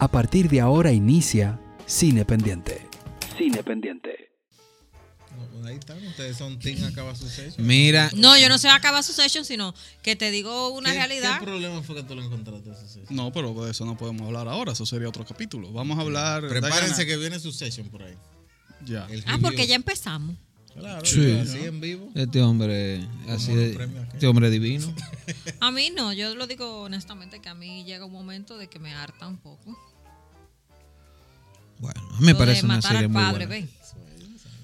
A partir de ahora inicia Cine Pendiente. Cine Pendiente. No, ahí están, ustedes son Team Acaba Succession. Mira, No, yo no sé acabar su session, sino que te digo una ¿Qué- realidad. ¿Qué problema fue que tú lo encontraste Succession? No, pero de eso no podemos hablar ahora, eso sería otro capítulo. Vamos a hablar. Prepárense Diana, que viene Succession por ahí. Ya. El Ah, porque ya empezamos. Claro, Sí. así en vivo. este hombre, así de, este hombre divino. A mí no, yo lo digo honestamente que a mí llega un momento de que me harta un poco. Bueno, a mí me parece una matar serie al muy padre, buena. ve.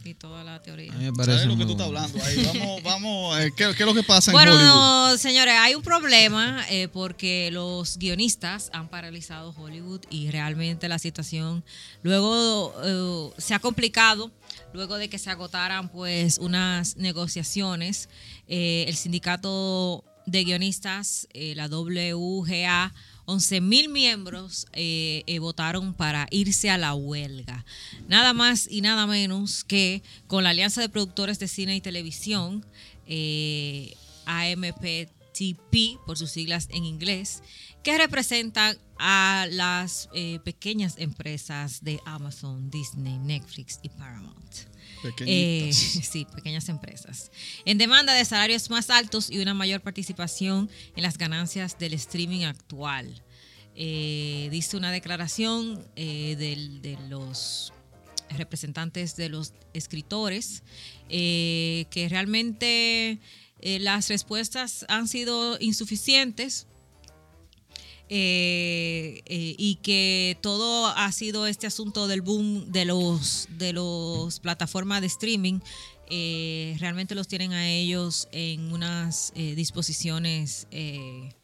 Y toda la teoría. A mí me parece ¿Sabes lo que tú estás hablando ahí? Vamos, vamos. eh, ¿qué, qué es lo que pasa en Hollywood? Bueno, señores, hay un problema eh, porque los guionistas han paralizado Hollywood y realmente la situación luego eh, se ha complicado luego de que se agotaran pues unas negociaciones. Eh, el sindicato de guionistas, eh, la WGA, 11 mil miembros eh, eh, votaron para irse a la huelga. Nada más y nada menos que con la Alianza de Productores de Cine y Televisión, eh, AMPTP, por sus siglas en inglés, que representan a las eh, pequeñas empresas de Amazon, Disney, Netflix y Paramount. Eh, sí, pequeñas empresas. En demanda de salarios más altos y una mayor participación en las ganancias del streaming actual. Eh, dice una declaración eh, de los representantes de los escritores eh, que realmente eh, las respuestas han sido insuficientes eh, eh, y que todo ha sido este asunto del boom de los de los plataformas de streaming eh, realmente los tienen a ellos en unas disposiciones de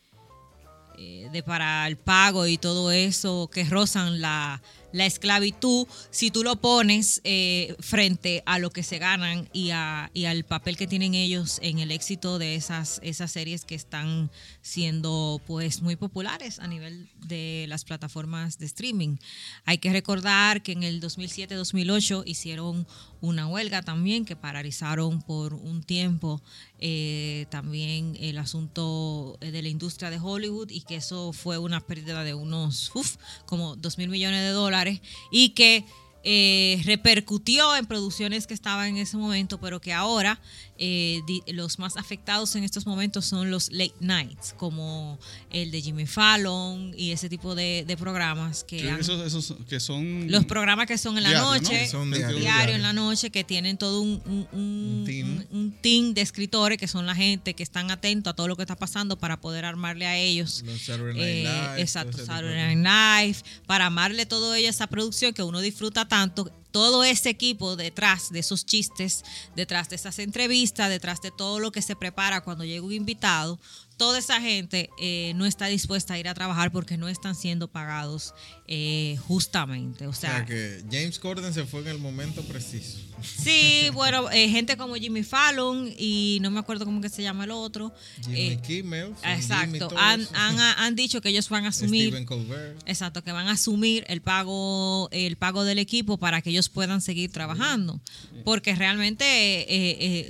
para el pago y todo eso que rozan la, la esclavitud si tú lo pones eh, frente a lo que se ganan y, a- y al papel que tienen ellos en el éxito de esas, esas series que están siendo pues muy populares a nivel de las plataformas de streaming. Hay que recordar que en el 2007-2008 hicieron una huelga también que paralizaron por un tiempo eh, también el asunto de la industria de Hollywood y que eso fue una pérdida de unos uf, como 2 mil millones de dólares y que eh, repercutió en producciones que estaban en ese momento, pero que ahora eh, di- los más afectados en estos momentos son los late nights, como el de Jimmy Fallon y ese tipo de, de programas que Que han- esos, esos que son. los programas que son en la noche, son diario, diario. en la noche, que tienen todo un, un, un- Un team. un- un team de escritores que son la gente que están atentos a todo lo que está pasando para poder armarle a ellos. Los Saturday Night eh, Live, todo exacto, Saturday Night Live, para amarle todo ello a esa producción que uno disfruta tanto, todo ese equipo detrás de esos chistes, detrás de esas entrevistas, detrás de todo lo que se prepara cuando llega un invitado, toda esa gente eh, no está dispuesta a ir a trabajar porque no están siendo pagados eh, justamente. O O sea, que James Corden se fue en el momento preciso. Sí, bueno, eh, gente como Jimmy Fallon y no me acuerdo cómo que se llama el otro. Jimmy eh, Kimmel, exacto, han, han, han dicho que ellos van a asumir, Stephen Colbert. exacto, que van a asumir el pago, el pago del equipo para que ellos puedan seguir trabajando, porque realmente eh,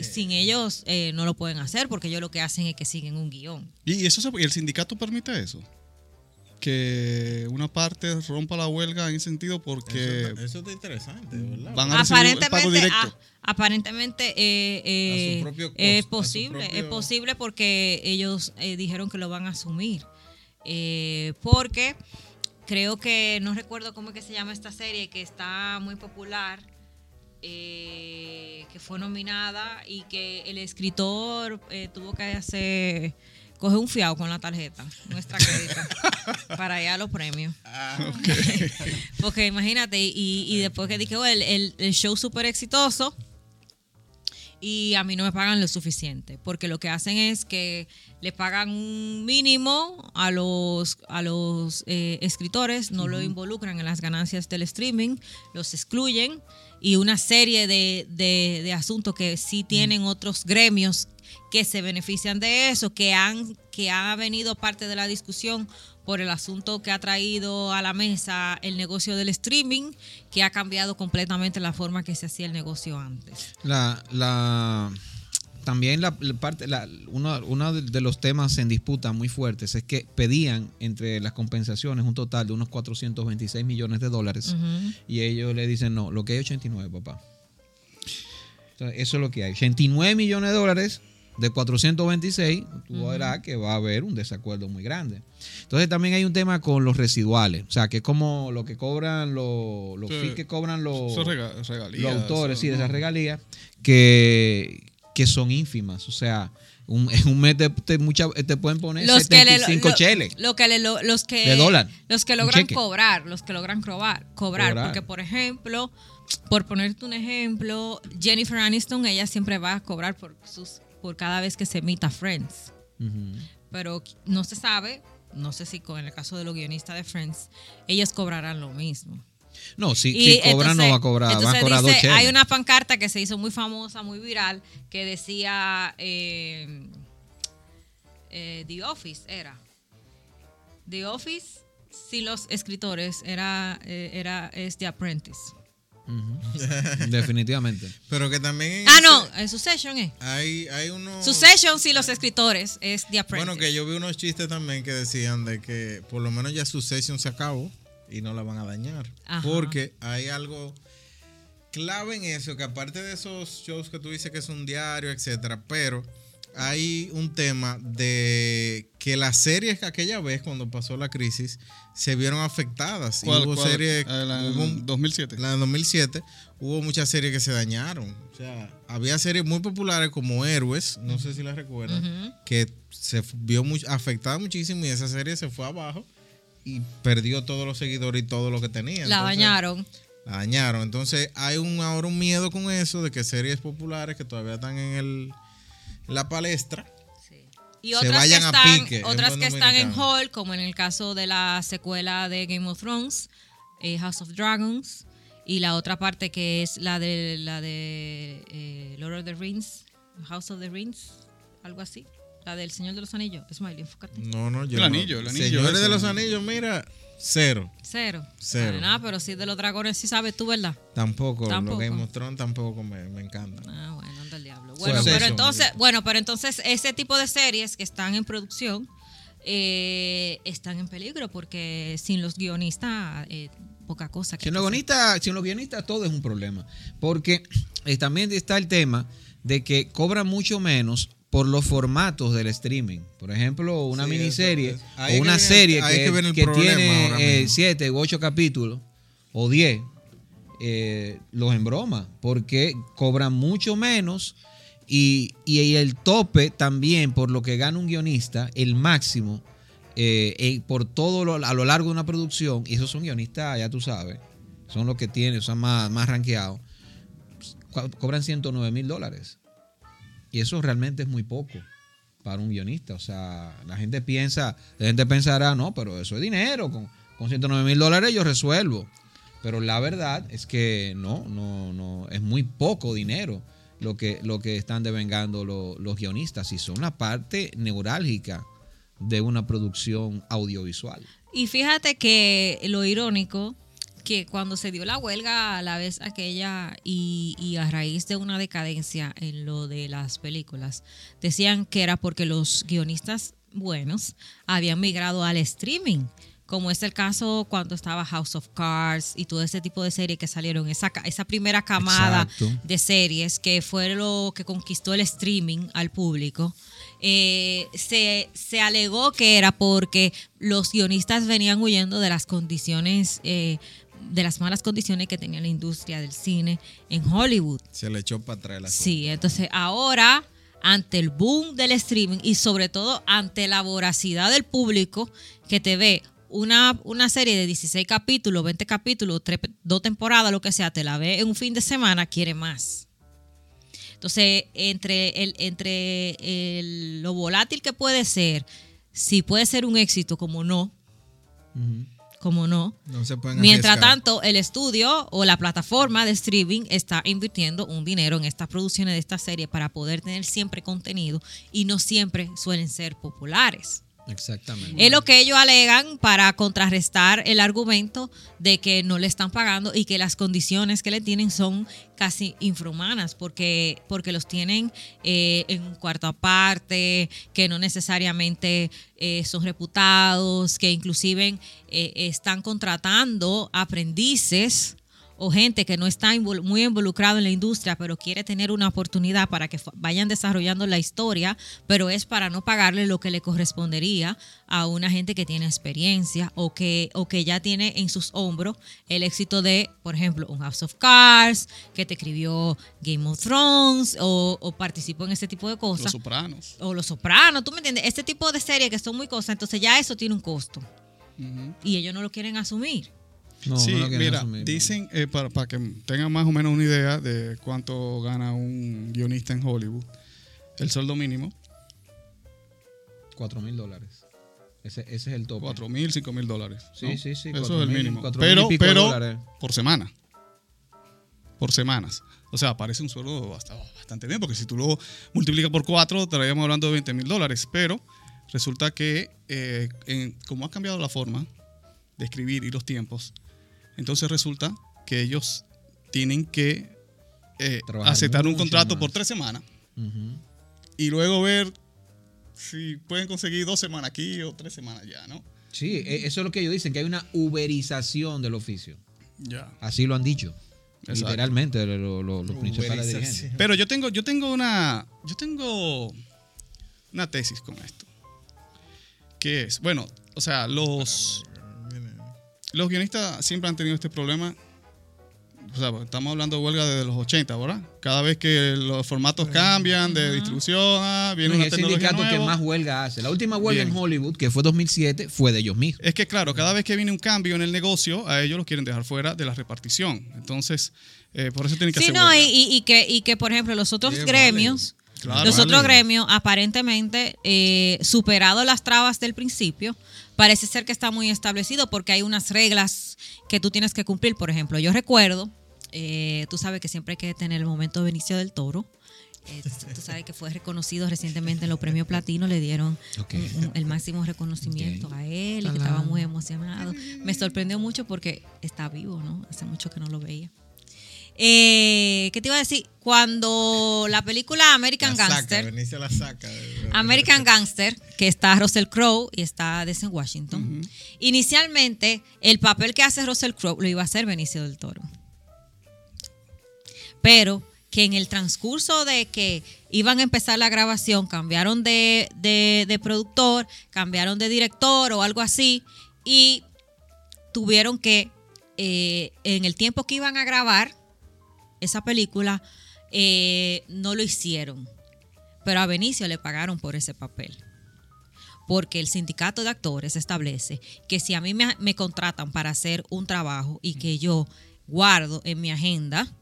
eh, sin ellos eh, no lo pueden hacer, porque ellos lo que hacen es que siguen un guion. ¿Y eso se- y el sindicato permite eso? Que una parte rompa la huelga en ese sentido porque Eso, eso está interesante, ¿verdad? van a recibir el pago aparentemente, directo. ah, aparentemente eh, eh, costo, es posible, propio- es posible porque ellos eh, dijeron que lo van a asumir. Eh, porque creo que, no recuerdo cómo es que se llama esta serie, que está muy popular, eh, que fue nominada y que el escritor eh, tuvo que hacer, coger un fiado con la tarjeta, nuestra crédito, para ir a los premios. Ah, Porque imagínate, y, y después que dije, "Oh, el, el- el show súper exitoso y a mí no me pagan lo suficiente, porque lo que hacen es que le pagan un mínimo a los, a los eh, escritores, no lo involucran en las ganancias del streaming, los excluyen y una serie de, de- de asuntos que sí tienen otros gremios que se benefician de eso, que han que ha venido parte de la discusión por el asunto que ha traído a la mesa el negocio del streaming, que ha cambiado completamente la forma que se hacía el negocio antes. La, la, también la, la parte, la- uno, uno de- los temas en disputa muy fuertes es que pedían entre las compensaciones un total de unos 426 millones de dólares y ellos le dicen no, lo que hay es 89, papá. Entonces, eso es lo que hay. 89 millones de dólares de 426, tú verás que va a haber un desacuerdo muy grande. Entonces también hay un tema con los residuales, o sea, que es como lo que cobran los, los Sí. fees que cobran los, Eso rega- regalías, los autores, eso, sí, de esas regalías, que, que son ínfimas. O sea, un, en un mes te, te, mucha- te pueden poner los que le, 75 lo- que le- lo- los que De dólar. los que logran cobrar los que logran cobrar, cobrar Cobrar. porque por ejemplo por ponerte un ejemplo Jennifer Aniston ella siempre va a cobrar por sus por cada vez que se emita Friends pero no se sabe no sé si con el caso de los guionistas de Friends ellos cobrarán lo mismo No, si, Y si cobra, no entonces- va a cobrar, va a entonces cobrar dice. Hay una pancarta que se hizo muy famosa, muy viral, que decía eh, eh, The Office era. The Office, sin los escritores, era, eh, era es The Apprentice. Definitivamente. Pero que también. en Ah, no, eh, Succession es. Hay, hay unos. Succession sin los escritores es The Apprentice. Bueno, que yo vi unos chistes también que decían de que por lo menos ya Succession se acabó y no la van a dañar. Ajá. Porque hay algo clave en eso, que aparte de esos shows que tú dices que es un diario, etcétera, pero hay un tema de que las series que aquella vez cuando pasó la crisis se vieron afectadas. Y ¿Cuál, hubo cuál? series, Ah, la- hubo un- 2007. la de 2007, hubo muchas series que se dañaron. O sea, había series muy populares como Héroes, no sé si las recuerdan, que se vio muy, afectada muchísimo y esa serie se fue abajo y perdió todos los seguidores y todo lo que tenía. la Entonces, dañaron. La dañaron. Entonces hay un, ahora un miedo con eso de que series populares que todavía están en el, la palestra. Y se otras que a están, pique otras que están en hall, como en el caso de la secuela de Game of Thrones, eh, House of Dragons, y la otra parte que es la de la de eh, Lord of the Rings, House of the Rings, algo así, la del Señor de los Anillos. Smiley, enfócate. No, no, yo El no. anillo, el anillo Señores de los anillos, mira, cero. Cero. Cero. Ah, nada, pero sí de los dragones sí sabes tú, ¿verdad? Tampoco, Tampoco. los Game of Thrones tampoco me, me encantan. Ah, bueno, anda el diablo. Bueno, pero entonces, bueno, pero entonces ese tipo de series que están en producción eh, están en peligro porque sin los guionistas eh, poca cosa. que Sin los guionistas, sin los guionistas todo es un problema. Porque eh, también está el tema de que cobran mucho menos por los formatos del streaming. Por ejemplo, una Sí, miniserie eso o una que serie ahí que, que el que tiene eh, siete u ocho capítulos o diez, eh, los embroma. Porque cobran mucho menos y, y el tope también por lo que gana un guionista, el máximo, eh, eh, por todo lo, a lo largo de una producción, y esos son guionistas, ya tú sabes, son los que tienen, son más, más rankeados, co- cobran 109 mil dólares. Y eso realmente es muy poco para un guionista. O sea, la gente piensa, la gente pensará, no, pero eso es dinero, con, con 109 mil dólares yo resuelvo. Pero la verdad es que no, no, no, es muy poco dinero lo que, lo que están devengando lo- los guionistas y son la parte neurálgica de una producción audiovisual. Y fíjate que lo irónico que cuando se dio la huelga a la vez aquella y, y a raíz de una decadencia en lo de las películas, decían que era porque los guionistas buenos habían migrado al streaming, como es el caso cuando estaba House of Cards y todo ese tipo de series que salieron, esa, esa primera camada Exacto. de series que fue lo que conquistó el streaming al público. eh, se, se alegó que era porque los guionistas venían huyendo de las condiciones, eh, de las malas condiciones que tenía la industria del cine en Hollywood. Se le echó para atrás la Sí, entonces ahora, ante el boom del streaming y sobre todo ante la voracidad del público que te ve una, una serie de 16 capítulos, 20 capítulos, tres- dos temporadas, lo que sea, te la ve en un fin de semana, quiere más. Entonces, entre, el, entre el- lo volátil que puede ser, si puede ser un éxito como no, como no, No se pueden Mientras tanto, el estudio o la plataforma de streaming está invirtiendo un dinero en estas producciones de esta serie para poder tener siempre contenido y no siempre suelen ser populares. Exactamente. Es lo que ellos alegan para contrarrestar el argumento de que no le están pagando y que las condiciones que le tienen son casi infrahumanas porque, porque los tienen eh, en un cuarto aparte, que no necesariamente eh, son reputados, que inclusive eh, están contratando aprendices o gente que no está invol- muy involucrado en la industria, pero quiere tener una oportunidad para que vayan desarrollando la historia, pero es para no pagarle lo que le correspondería a una gente que tiene experiencia o que, o que ya tiene en sus hombros el éxito de, por ejemplo, un House of Cards, que te escribió Game of Thrones o, o participó en este tipo de Los cosas. Sopranos. O Los Sopranos, ¿tú me entiendes? Este tipo de series que son muy cosas, entonces ya eso tiene un costo. Y ellos no lo quieren asumir. No, sí, no mira, asumir, dicen, eh, para, para que tengan más o menos una idea de cuánto gana un guionista en Hollywood, el sueldo mínimo, 4 mil dólares. Ese, ese es el tope. 4 mil, 5 mil dólares. Sí, ¿no? sí, sí, Eso es el mínimo. cuatro mil Pero, pero dólares. por semana. Por semanas. O sea, parece un sueldo bast- bastante bien, porque si tú lo multiplicas por 4, estaríamos hablando de 20 mil dólares. Pero resulta que, eh, en- como ha cambiado la forma de escribir y los tiempos, entonces resulta que ellos tienen que eh, aceptar un contrato más. por tres semanas y luego ver si pueden conseguir dos semanas aquí o tres semanas ya, ¿no? Sí, e- eso es lo que ellos dicen, que hay una uberización del oficio. Ya. Así lo han dicho. Exacto. Literalmente lo- lo- los principales dirigentes. Pero yo tengo, yo tengo una. Yo tengo una tesis con esto. Que es, bueno, o sea, los, los guionistas siempre han tenido este problema. O sea, estamos hablando de huelga desde los 80, ¿verdad? Cada vez que los formatos cambian de distribución, ah, viene No, una el tecnología sindicato que más huelga hace. La última huelga Bien. en Hollywood, que fue 2007, fue de ellos mismos. Es que claro, cada vez que viene un cambio en el negocio, a ellos los quieren dejar fuera de la repartición. Entonces, eh, por eso tienen que Sí, hacer no, y, que, y que, por ejemplo, los otros gremios, Claro, los vale. otros gremios, aparentemente, eh, superado las trabas del principio, parece ser que está muy establecido porque hay unas reglas que tú tienes que cumplir. Por ejemplo, yo recuerdo, eh, tú sabes que siempre hay que tener el momento de Benicio del Toro. Eh, tú sabes que fue reconocido recientemente en los premios platino, le dieron Ok. un- un- el máximo reconocimiento a él y que estaba muy emocionado. Me sorprendió mucho porque está vivo, ¿no? Hace mucho que no lo veía. Eh, ¿Qué te iba a decir? Cuando la película American La saca, Gangster, Benicio la saca. American Gangster, que está Russell Crowe y está Denzel Washington, inicialmente el papel que hace Russell Crowe lo iba a hacer Benicio del Toro. Pero que en el transcurso de que iban a empezar la grabación, cambiaron de, de- de productor, cambiaron de director o algo así, y tuvieron que, eh, en el tiempo que iban a grabar esa película, eh, no lo hicieron. Pero a Benicio le pagaron por ese papel. Porque el sindicato de actores establece que si a mí me, me contratan para hacer un trabajo y que yo guardo en mi agenda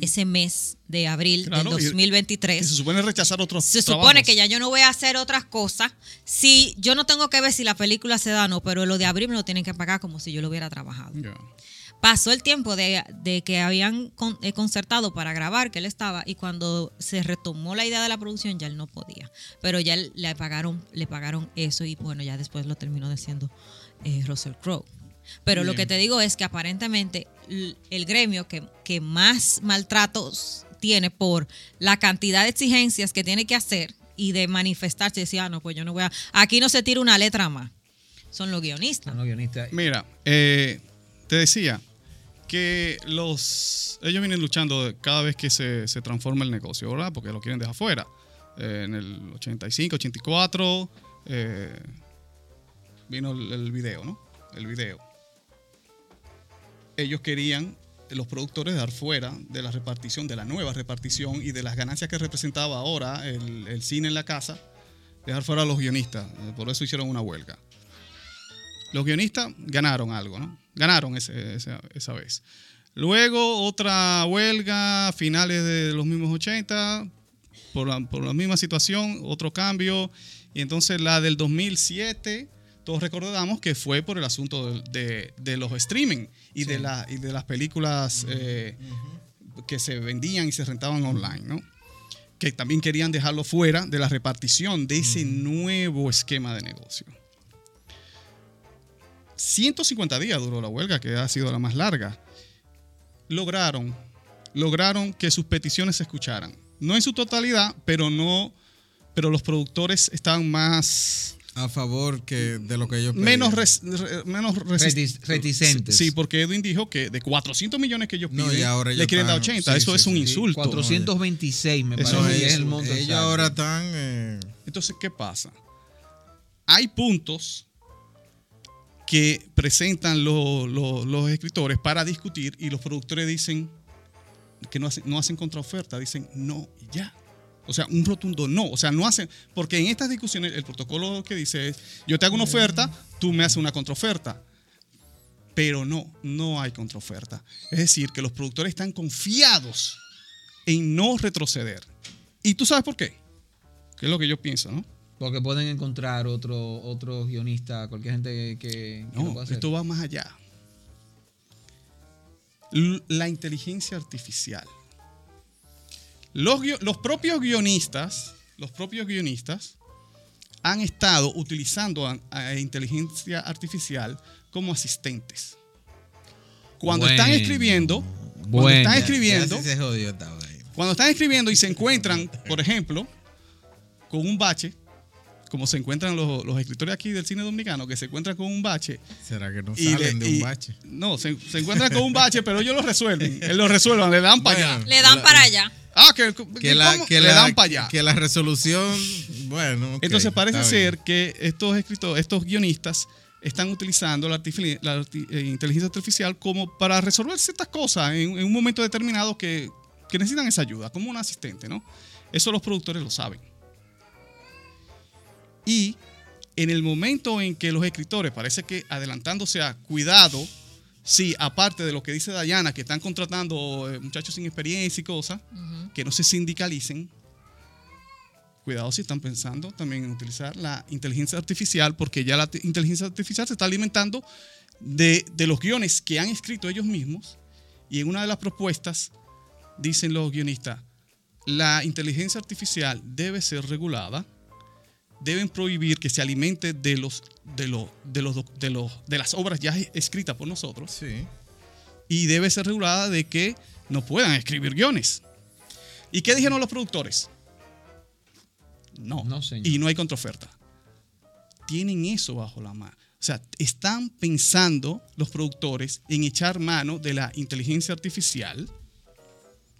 ese mes de abril Claro, del y- 2023, Que se supone rechazar otros se supone trabajos. que ya yo no voy a hacer otras cosas. Si yo no tengo que ver si la película se da o no, pero lo de abril me lo tienen que pagar como si yo lo hubiera trabajado. Pasó el tiempo de, de que habían con- eh, concertado para grabar, que él estaba, y cuando se retomó la idea de la producción, ya él no podía. Pero ya él- le pagaron, le pagaron eso y bueno, ya después lo terminó diciendo eh, Russell Crowe. Pero lo que te digo es que aparentemente el gremio que, que más maltratos tiene por la cantidad de exigencias que tiene que hacer y de manifestarse, decía, ah, no, pues yo no voy a... Aquí no se tira una letra más. Son los guionistas. Son los guionistas. Mira, eh, te decía que los ellos vienen luchando cada vez que se, se transforma el negocio, ¿verdad? Porque lo quieren dejar fuera. Eh, en el 85, 84 eh, vino el, video, ¿no? El video. Ellos querían, los productores, dar fuera de la repartición, de la nueva repartición y de las ganancias que representaba ahora el, el cine en la casa, dejar fuera a los guionistas. Eh, Por eso hicieron una huelga los guionistas ganaron algo, ¿no? Ganaron ese- esa, esa vez. Luego otra huelga a finales de los mismos 80, por la, por la misma situación, otro cambio. Y entonces la del 2007, todos recordamos que fue por el asunto de, de- de los streaming y, de la, y de las películas eh, que se vendían y se rentaban online, ¿no? que también querían dejarlo fuera de la repartición de ese nuevo esquema de negocio. 150 días duró la huelga, que ha sido la más larga. Lograron, lograron que sus peticiones se escucharan. No en su totalidad, pero no, pero los productores estaban más A favor que de lo que ellos menos, pedían. res- re- menos resist- reticentes. Sí, porque Edwin dijo que de 400 millones que ellos No, piden, y ahora le ellos quieren dar están- 80. sí, Eso sí, es un sí. insulto. 426 me Eso parece es- el monto. Ellos ahora están... eh, Entonces, ¿qué pasa? Hay puntos que presentan lo- lo- los escritores para discutir y los productores dicen que no hacen, no hacen contraoferta, dicen no ya. O sea, un rotundo no. O sea, no hacen. Porque en estas discusiones, el protocolo que dice es: yo te hago una oferta, tú me haces una contraoferta. Pero no, no hay contraoferta. Es decir, que los productores están confiados en no retroceder. ¿Y tú sabes por qué? Que es lo que yo pienso, ¿no? Porque pueden encontrar otro, otro guionista, cualquier gente que, que lo No, pueda hacer. esto va más allá. La inteligencia artificial. Los, los propios guionistas, los propios guionistas han estado utilizando a, a inteligencia artificial como asistentes. Cuando están Bueno, escribiendo, cuando bueno. están Ya- escribiendo, ya sí se jodió esta vaina. cuando están escribiendo y se encuentran, por ejemplo, con un bache, como se encuentran los, los escritores aquí del cine dominicano, que se encuentran con un bache ¿Será que no salen le- de un y- bache? No, se, se encuentran con un bache, pero ellos lo resuelven. Ellos lo resuelvan, le dan para Bueno, allá. Le dan La- para allá. Ah, que, Que, la, ¿cómo? que, le la, dan para allá. que la resolución, bueno, Entonces parece ser bien. que estos escritores, estos guionistas están utilizando la, artifi- la arti- eh, inteligencia artificial como para resolver ciertas cosas en, en un momento determinado que, que necesitan esa ayuda, como un asistente, ¿no? Eso los productores lo saben. Y en el momento en que los escritores, parece que adelantándose a cuidado, sí, aparte de lo que dice Dayana, que están contratando eh, muchachos sin experiencia y cosas, que no se sindicalicen, cuidado si están pensando también en utilizar la inteligencia artificial, porque ya la te- inteligencia artificial se está alimentando de, de los guiones que han escrito ellos mismos. Y en una de las propuestas dicen los guionistas, la inteligencia artificial debe ser regulada, deben prohibir que se alimente de los de los de los de los de las obras ya escritas por nosotros Sí. y debe ser regulada de que no puedan escribir guiones. ¿Y qué dijeron los productores? No. No, señor. Y no hay contraoferta. Tienen eso bajo la mano. O sea, están pensando los productores en echar mano de la inteligencia artificial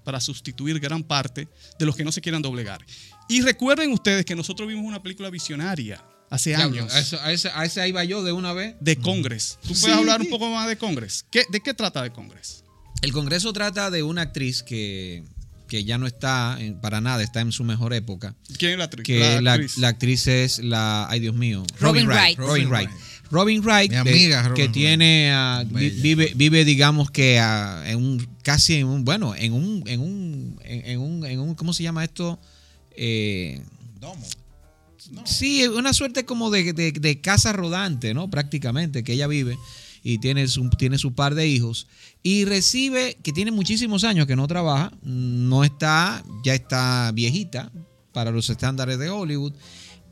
para sustituir gran parte de los que no se quieran doblegar. Y recuerden ustedes que nosotros vimos una película visionaria hace Diablo, años a, eso- a ese, a ese ahí va yo de una vez. de Congress. ¿Tú puedes Sí. hablar un poco más de Congress? ¿Qué- ¿De qué trata de Congress? El Congreso trata de una actriz que, que ya no está en- para nada, está en su mejor época. ¿Quién es la actriz? Que la, actriz. la actriz es la, ay Dios mío, Robin Wright. Robin Robin Wright. Wright. Robin Wright, Mi de- amiga Robin que Wright. tiene, ah, vive, vive, digamos que ah, en un, casi en un, bueno, en un, en un, en, en un, en un, ¿cómo se llama esto? Eh, Domo. Sí, una suerte como de, de- de casa rodante, ¿no? Prácticamente, que ella vive y tiene su, tiene su par de hijos y recibe, que tiene muchísimos años que no trabaja, no está, ya está viejita para los estándares de Hollywood,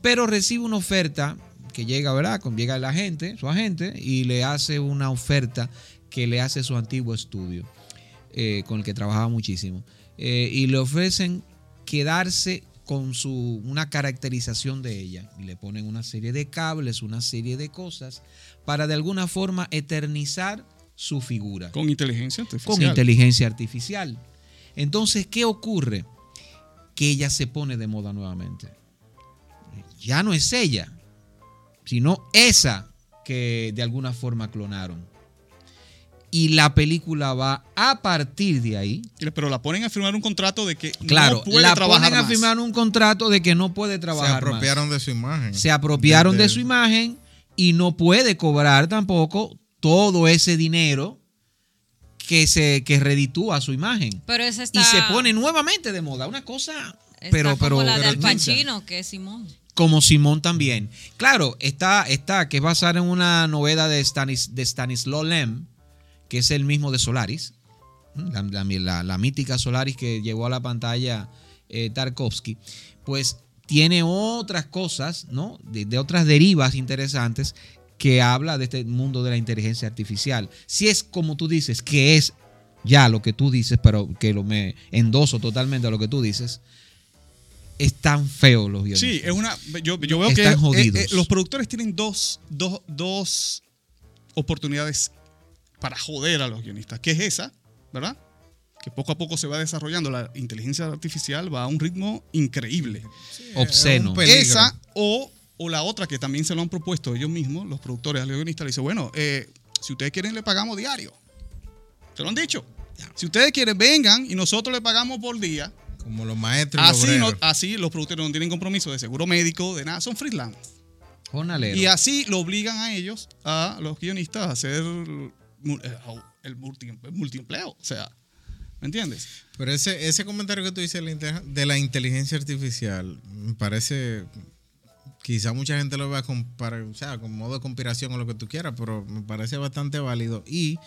pero recibe una oferta que llega, ¿verdad? Con, llega el agente, su agente, y le hace una oferta que le hace su antiguo estudio, eh, con el que trabajaba muchísimo. Eh, y le ofrecen quedarse con su, una caracterización de ella. Y le ponen una serie de cables, una serie de cosas, para de alguna forma eternizar su figura Con inteligencia artificial. con inteligencia artificial. Entonces, ¿qué ocurre? Que ella se pone de moda nuevamente. Ya no es ella, sino esa que de alguna forma clonaron. Y la película va a partir de ahí. Pero la ponen a firmar un contrato de que Claro, no puede la trabajar ponen a firmar un contrato de que no puede Se trabajar más. apropiaron de su imagen. Se apropiaron de su imagen y no puede cobrar tampoco todo ese dinero que se que reditúa su imagen. Pero esa está. y se pone nuevamente de moda. Una cosa, está pero, como pero, la de pero Al. Pacino, que es Simón. Como Simón también. Claro, está, está, que es basada en una novela de, Stanis, de Stanislaw Lem, que es el mismo de Solaris. La, mítica Solaris que llegó a la pantalla eh, Tarkovsky, pues tiene otras cosas, ¿no? De, de otras derivas interesantes que habla de este mundo de la inteligencia artificial. Si es como tú dices, que es ya lo que tú dices, pero que lo me endoso totalmente a lo que tú dices, están feos los guionistas. Sí, es una. Yo, yo veo Están que jodidos. eh, eh, los productores tienen dos, dos, dos oportunidades para joder a los guionistas. Que es esa, ¿verdad? Que poco a poco se va desarrollando. La inteligencia artificial va a un ritmo increíble. Obsceno. Esa o, o la otra que también se lo han propuesto ellos mismos, los productores, a los guionistas, le dicen, bueno, eh, si ustedes quieren le pagamos diario. Se lo han dicho. Si ustedes quieren, vengan y nosotros le pagamos por día. Como los maestros. y los Así, no- así los productores no tienen compromiso de seguro médico, de nada, son freelance. Jornalero. Y así lo obligan a ellos, a los guionistas, a hacer eh, el multi- el multiempleo. O sea, ¿me entiendes? Pero ese, ese comentario que tú dices de la, inte- de la inteligencia artificial, me parece, quizá mucha gente lo vea con, para- o sea, con modo de conspiración o lo que tú quieras, pero me parece bastante válido. Y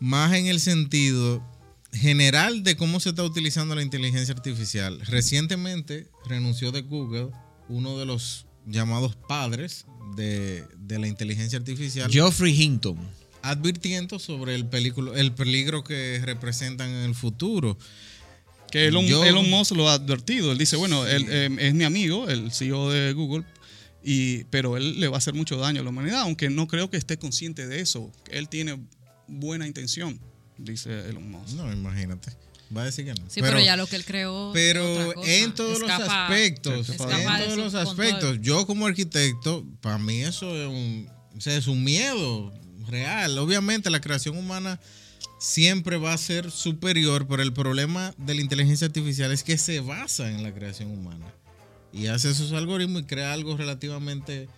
más en el sentido general de cómo se está utilizando la inteligencia artificial. Recientemente renunció de Google uno de los llamados padres de, de la inteligencia artificial Geoffrey Hinton. advirtiendo sobre el, película, el peligro que representan en el futuro. Que Elon, Yo- Elon Musk lo ha advertido. Él dice, bueno, él eh, es mi amigo, el CEO de Google, y, pero él le va a hacer mucho daño a la humanidad, aunque no creo que esté consciente de eso. Él tiene buena intención, dice Elon Musk. No, imagínate. Va a decir que no. Sí, pero, ya lo que él creó. pero en todos los aspectos, escapa en todos los control. aspectos, yo como arquitecto, para mí eso es un, o sea, es un miedo real. Obviamente la creación humana siempre va a ser superior, pero el problema de la inteligencia artificial es que se basa en la creación humana y hace esos algoritmos y crea algo relativamente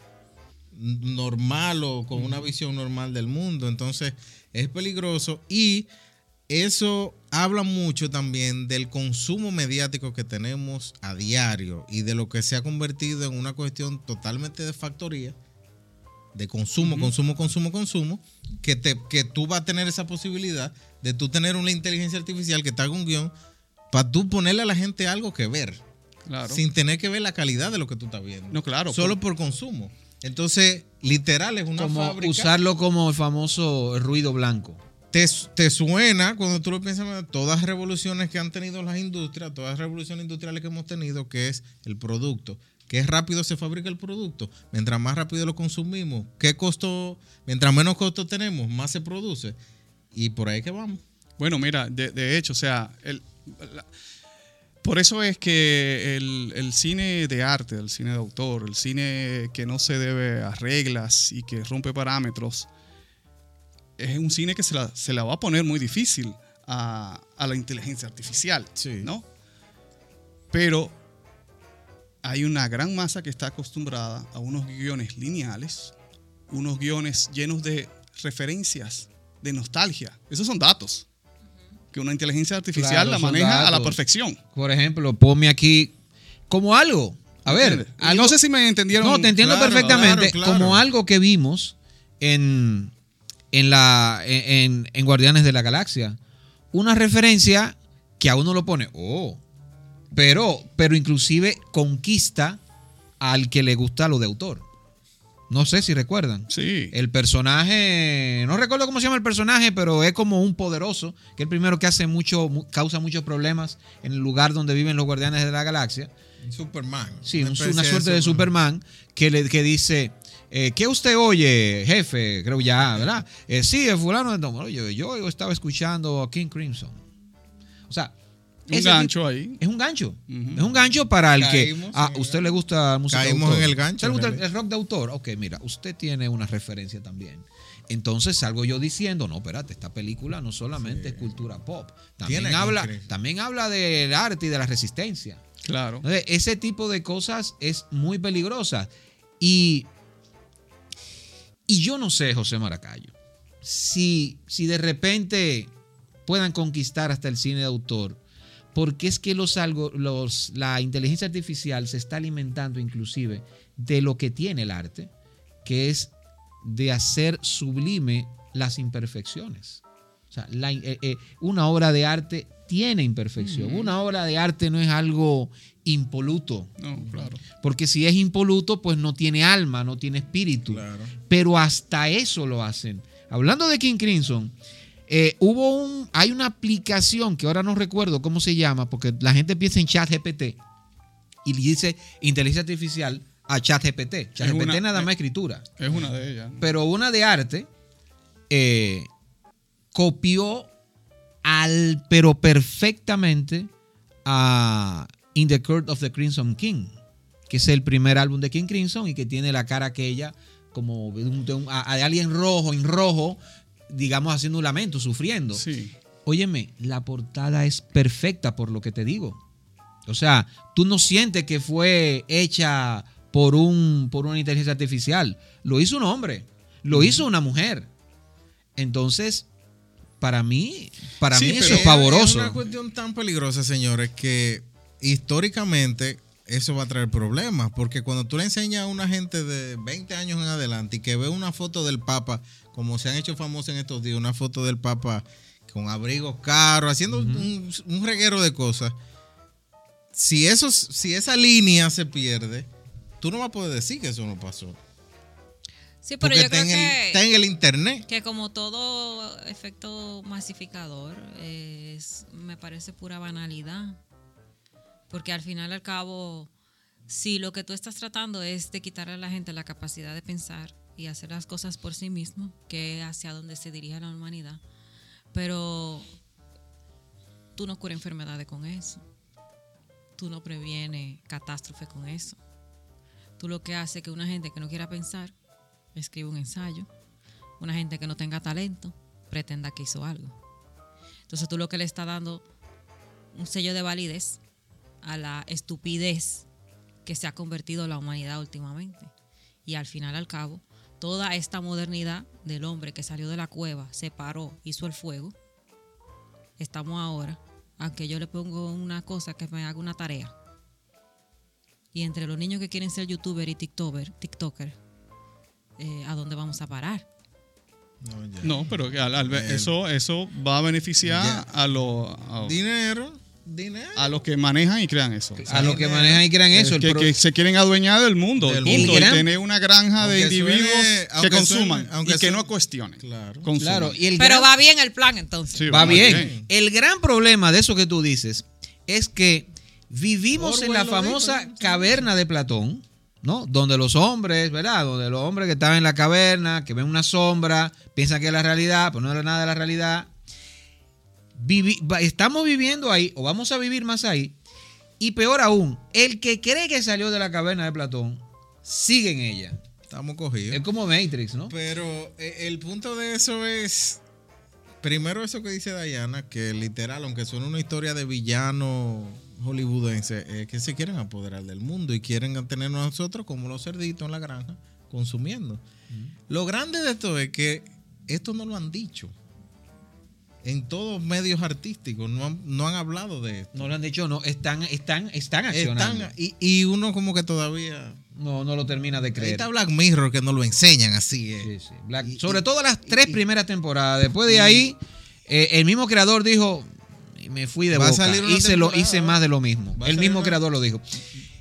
normal o con una visión normal del mundo. Entonces es peligroso y eso habla mucho también del consumo mediático que tenemos a diario y de lo que se ha convertido en una cuestión totalmente de factoría, de consumo, consumo, consumo, consumo, que, te, que tú vas a tener esa posibilidad de tú tener una inteligencia artificial que te haga un guion para tú ponerle a la gente algo que ver, Claro. sin tener que ver la calidad de lo que tú estás viendo. No, claro, Solo por consumo. Entonces, literal, es una Como fábrica. usarlo como el famoso ruido blanco. te, te suena cuando tú lo piensas, todas las revoluciones que han tenido las industrias, todas las revoluciones industriales que hemos tenido, que es el producto. Qué rápido se fabrica el producto. Mientras más rápido lo consumimos, qué costo, mientras menos costo tenemos, más se produce. Y por ahí que vamos. Bueno, mira, de, de hecho, o sea, el- la- por eso es que el, el cine de arte, el cine de autor, el cine que no se debe a reglas y que rompe parámetros, es un cine que se la, se la va a poner muy difícil a, a la inteligencia artificial, Sí. ¿no? Pero hay una gran masa que está acostumbrada a unos guiones lineales, unos guiones llenos de referencias, de nostalgia. Esos son datos que una inteligencia artificial Claro, la maneja a la perfección. Por ejemplo, ponme aquí como algo. A ver, no sé si me entendieron. No, te entiendo Claro, perfectamente. claro. Como algo que vimos en, en, la, en, en Guardianes de la Galaxia. Una referencia que a uno lo pone, oh, pero, pero inclusive conquista al que le gusta lo de autor. No sé si recuerdan. Sí. El personaje, no recuerdo cómo se llama el personaje, pero es como un poderoso, que es el primero que hace mucho, mu- causa muchos problemas en el lugar donde viven los guardianes de la galaxia. Superman. Sí, un- especie una suerte de Superman que, le, que dice, eh, ¿qué usted oye, jefe? Creo ya, ¿verdad? Eh, sí, el fulano de Tom. Oye, yo estaba escuchando a King Crimson. O sea, Un ese gancho tipo- ahí. Es un gancho. Es un gancho para el Caímos que. Ah, usted le gusta música de Caímos autor. en el gancho, ¿Usted le gusta el, rock de autor? Ok, mira, usted tiene una referencia también. Entonces salgo yo diciendo, no, espérate, esta película no solamente es cultura pop, también habla, también habla del arte y de la resistencia. Claro. Entonces, ese tipo de cosas es muy peligrosa. Y, y yo no sé, José Maracayo, si, si de repente puedan conquistar hasta el cine de autor, porque es que los, algo, los, la inteligencia artificial se está alimentando inclusive de lo que tiene el arte, que es de hacer sublime las imperfecciones. O sea, la- eh, eh, una obra de arte tiene imperfección. Una obra de arte no es algo impoluto. No, claro. Porque si es impoluto, pues no tiene alma, no tiene espíritu. Claro. Pero hasta eso lo hacen. Hablando de King Crimson, eh, hubo un, hay una aplicación que ahora no recuerdo cómo se llama, porque la gente piensa en chat GPT y le dice inteligencia artificial a chat GPT. Chat Es GPT una- nada más escritura. Es una de ellas. Pero una de arte eh, copió al, pero perfectamente a In the Court of the Crimson King, que es el primer álbum de King Crimson y que tiene la cara aquella como de, un- de un- a- de alguien rojo, en rojo, digamos haciendo un lamento, sufriendo. Sí. Óyeme, la portada es perfecta por lo que te digo. O sea, tú no sientes que fue hecha por, un, por una inteligencia artificial. Lo hizo un hombre, lo hizo una mujer. Entonces, para mí, para Sí, mí eso es Es pavoroso. una cuestión tan peligrosa, señores, que históricamente eso va a traer problemas. Porque cuando tú le enseñas a una gente de 20 años en adelante y que ve una foto del Papa, como se han hecho famosos en estos días, una foto del Papa con abrigos caros, haciendo un, un reguero de cosas. Si, eso, si esa línea se pierde, tú no vas a poder decir que eso no pasó. Sí, pero Porque yo está creo en, el, que, está en el internet. que como todo efecto masificador, es, me parece pura banalidad. Porque al final al cabo, si lo que tú estás tratando es de quitarle a la gente la capacidad de pensar y hacer las cosas por sí mismo, que es hacia donde se dirige la humanidad, pero tú no curas enfermedades con eso. Tú no previenes catástrofes con eso. Tú lo que haces es que una gente que no quiera pensar escribe un ensayo. Una gente que no tenga talento pretenda que hizo algo. Entonces tú lo que le estás dando un sello de validez a la estupidez que se ha convertido la humanidad últimamente. Y al final, al cabo, toda esta modernidad del hombre que salió de la cueva, se paró, hizo el fuego, estamos ahora, aunque yo le pongo una cosa que me haga una tarea. Y entre los niños que quieren ser youtuber y tiktoker, tiktoker eh, ¿a dónde vamos a parar? No, ya. No, pero que al- al- Eh, eso, eso va a beneficiar ya. a, los a, A los que manejan y crean eso. A los que manejan y crean eso. Es el que, se quieren adueñar del mundo, Del mundo. y tener una granja de individuos suene- que consuman suene- aunque y que suene- no cuestionen. Claro. Consuman. claro, y el Pero gran- va bien el plan entonces. Sí, Va bien. El gran problema de eso que tú dices es que vivimos en la dijo, famosa caverna de Platón, ¿no? Donde los hombres, ¿verdad? Donde los hombres que estaban en la caverna, que ven una sombra, piensan que es la realidad, pero no era nada de la realidad. Vivi- estamos viviendo ahí, o vamos a vivir más ahí. Y peor aún, el que cree que salió de la caverna de Platón, sigue en ella. Estamos cogidos. Es como Matrix, ¿no? Pero eh, el punto de eso es, primero eso que dice Diana, que literal, aunque suene una historia de villano hollywoodense, es que se quieren apoderar del mundo y quieren tenernos a nosotros como los cerditos en la granja consumiendo. Lo grande de esto es que esto no lo han dicho. En todos medios artísticos no han, no han hablado de esto. No lo han dicho, no, están, están, están accionando. Están, y, y uno como que todavía... No, no lo termina de Ahí creer. está Black Mirror que nos lo enseñan así. eh. Sí, sí. Black- Y- sobre y- todo las tres primeras temporadas. Después de ahí, eh, el mismo creador dijo, me fui de boca. salir Hice, lo, hice ¿no? más de lo mismo. El mismo una- creador lo dijo.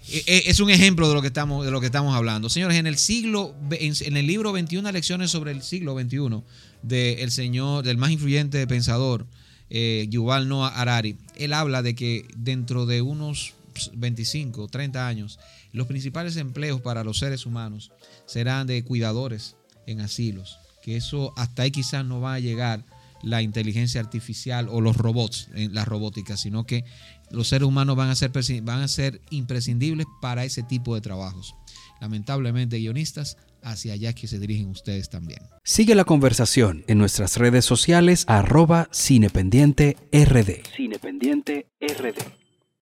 Eh, eh, Es un ejemplo de lo que estamos, de lo que estamos hablando. Señores, en el siglo, en el libro 21 lecciones sobre el siglo XXI del señor, del más influyente pensador, eh, Yuval Noah Harari, él habla de que dentro de unos 25, 30 años, los principales empleos para los seres humanos serán de cuidadores en asilos. Que eso hasta ahí quizás no va a llegar la inteligencia artificial o los robots, la robótica, sino que los seres humanos van a ser, van a ser imprescindibles para ese tipo de trabajos. Lamentablemente, guionistas, hacia allá que se dirigen ustedes también. Sigue la conversación en nuestras redes sociales arroba cinependiente rd. Cinependiente RD.